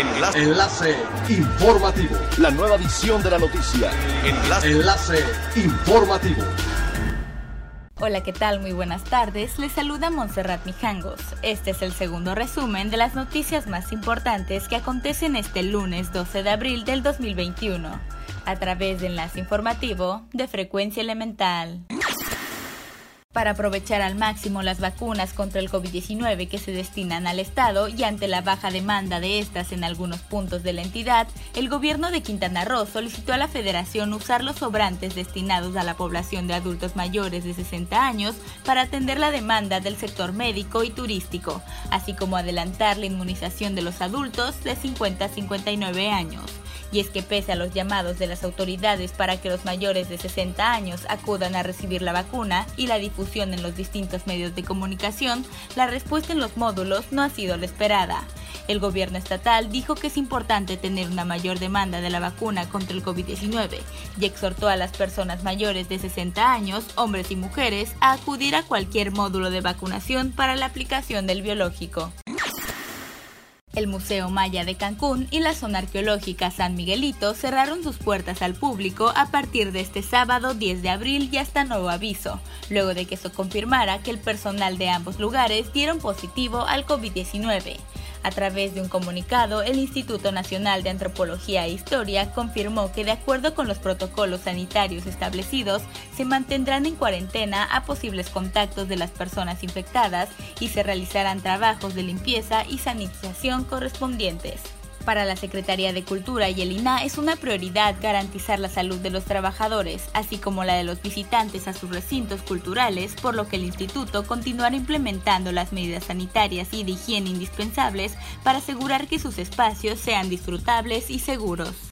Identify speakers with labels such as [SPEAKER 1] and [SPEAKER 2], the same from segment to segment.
[SPEAKER 1] Enlace. Enlace informativo.
[SPEAKER 2] La nueva edición de la noticia.
[SPEAKER 1] Enlace. Enlace informativo.
[SPEAKER 3] Hola, ¿qué tal? Muy buenas tardes. Les saluda Montserrat Mijangos. Este es el segundo resumen de las noticias más importantes que acontecen este lunes 12 de abril del 2021, a través de Enlace Informativo de Frecuencia Elemental. Para aprovechar al máximo las vacunas contra el COVID-19 que se destinan al Estado y ante la baja demanda de estas en algunos puntos de la entidad, el gobierno de Quintana Roo solicitó a la Federación usar los sobrantes destinados a la población de adultos mayores de 60 años para atender la demanda del sector médico y turístico, así como adelantar la inmunización de los adultos de 50 a 59 años. Y es que pese a los llamados de las autoridades para que los mayores de 60 años acudan a recibir la vacuna y la difusión en los distintos medios de comunicación, la respuesta en los módulos no ha sido la esperada. El gobierno estatal dijo que es importante tener una mayor demanda de la vacuna contra el COVID-19 y exhortó a las personas mayores de 60 años, hombres y mujeres, a acudir a cualquier módulo de vacunación para la aplicación del biológico. El Museo Maya de Cancún y la zona arqueológica San Miguelito cerraron sus puertas al público a partir de este sábado 10 de abril y hasta nuevo aviso, luego de que se confirmara que el personal de ambos lugares dieron positivo al COVID-19. A través de un comunicado, el Instituto Nacional de Antropología e Historia confirmó que de acuerdo con los protocolos sanitarios establecidos, se mantendrán en cuarentena a posibles contactos de las personas infectadas y se realizarán trabajos de limpieza y sanitización correspondientes. Para la Secretaría de Cultura y el INA es una prioridad garantizar la salud de los trabajadores, así como la de los visitantes a sus recintos culturales, por lo que el instituto continuará implementando las medidas sanitarias y de higiene indispensables para asegurar que sus espacios sean disfrutables y seguros.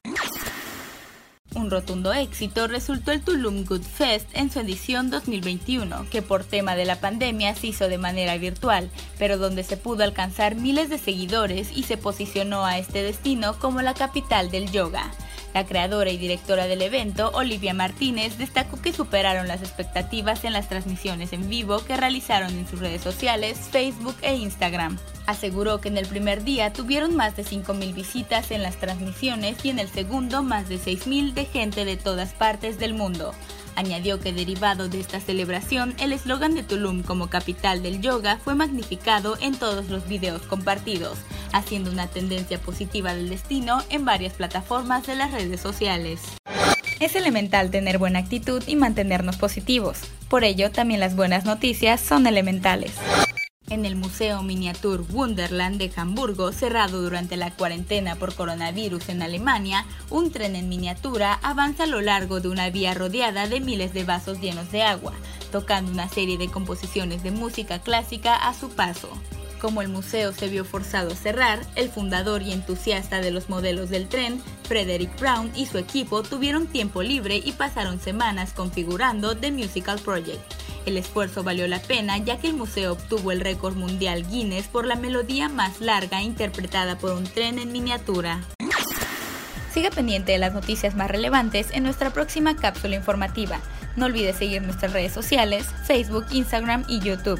[SPEAKER 3] Un rotundo éxito resultó el Tulum Good Fest en su edición 2021, que por tema de la pandemia se hizo de manera virtual, pero donde se pudo alcanzar miles de seguidores y se posicionó a este destino como la capital del yoga. La creadora y directora del evento, Olivia Martínez, destacó que superaron las expectativas en las transmisiones en vivo que realizaron en sus redes sociales, Facebook e Instagram. Aseguró que en el primer día tuvieron más de 5.000 visitas en las transmisiones y en el segundo más de 6.000 de gente de todas partes del mundo. Añadió que derivado de esta celebración, el eslogan de Tulum como capital del yoga fue magnificado en todos los videos compartidos, haciendo una tendencia positiva del destino en varias plataformas de las redes sociales. Es elemental tener buena actitud y mantenernos positivos. Por ello, también las buenas noticias son elementales. En el Museo Miniatur Wunderland de Hamburgo, cerrado durante la cuarentena por coronavirus en Alemania, un tren en miniatura avanza a lo largo de una vía rodeada de miles de vasos llenos de agua, tocando una serie de composiciones de música clásica a su paso. Como el museo se vio forzado a cerrar, el fundador y entusiasta de los modelos del tren, Frederick Brown, y su equipo tuvieron tiempo libre y pasaron semanas configurando The Musical Project. El esfuerzo valió la pena ya que el museo obtuvo el récord mundial Guinness por la melodía más larga interpretada por un tren en miniatura. Siga pendiente de las noticias más relevantes en nuestra próxima cápsula informativa. No olvide seguir nuestras redes sociales, Facebook, Instagram y YouTube.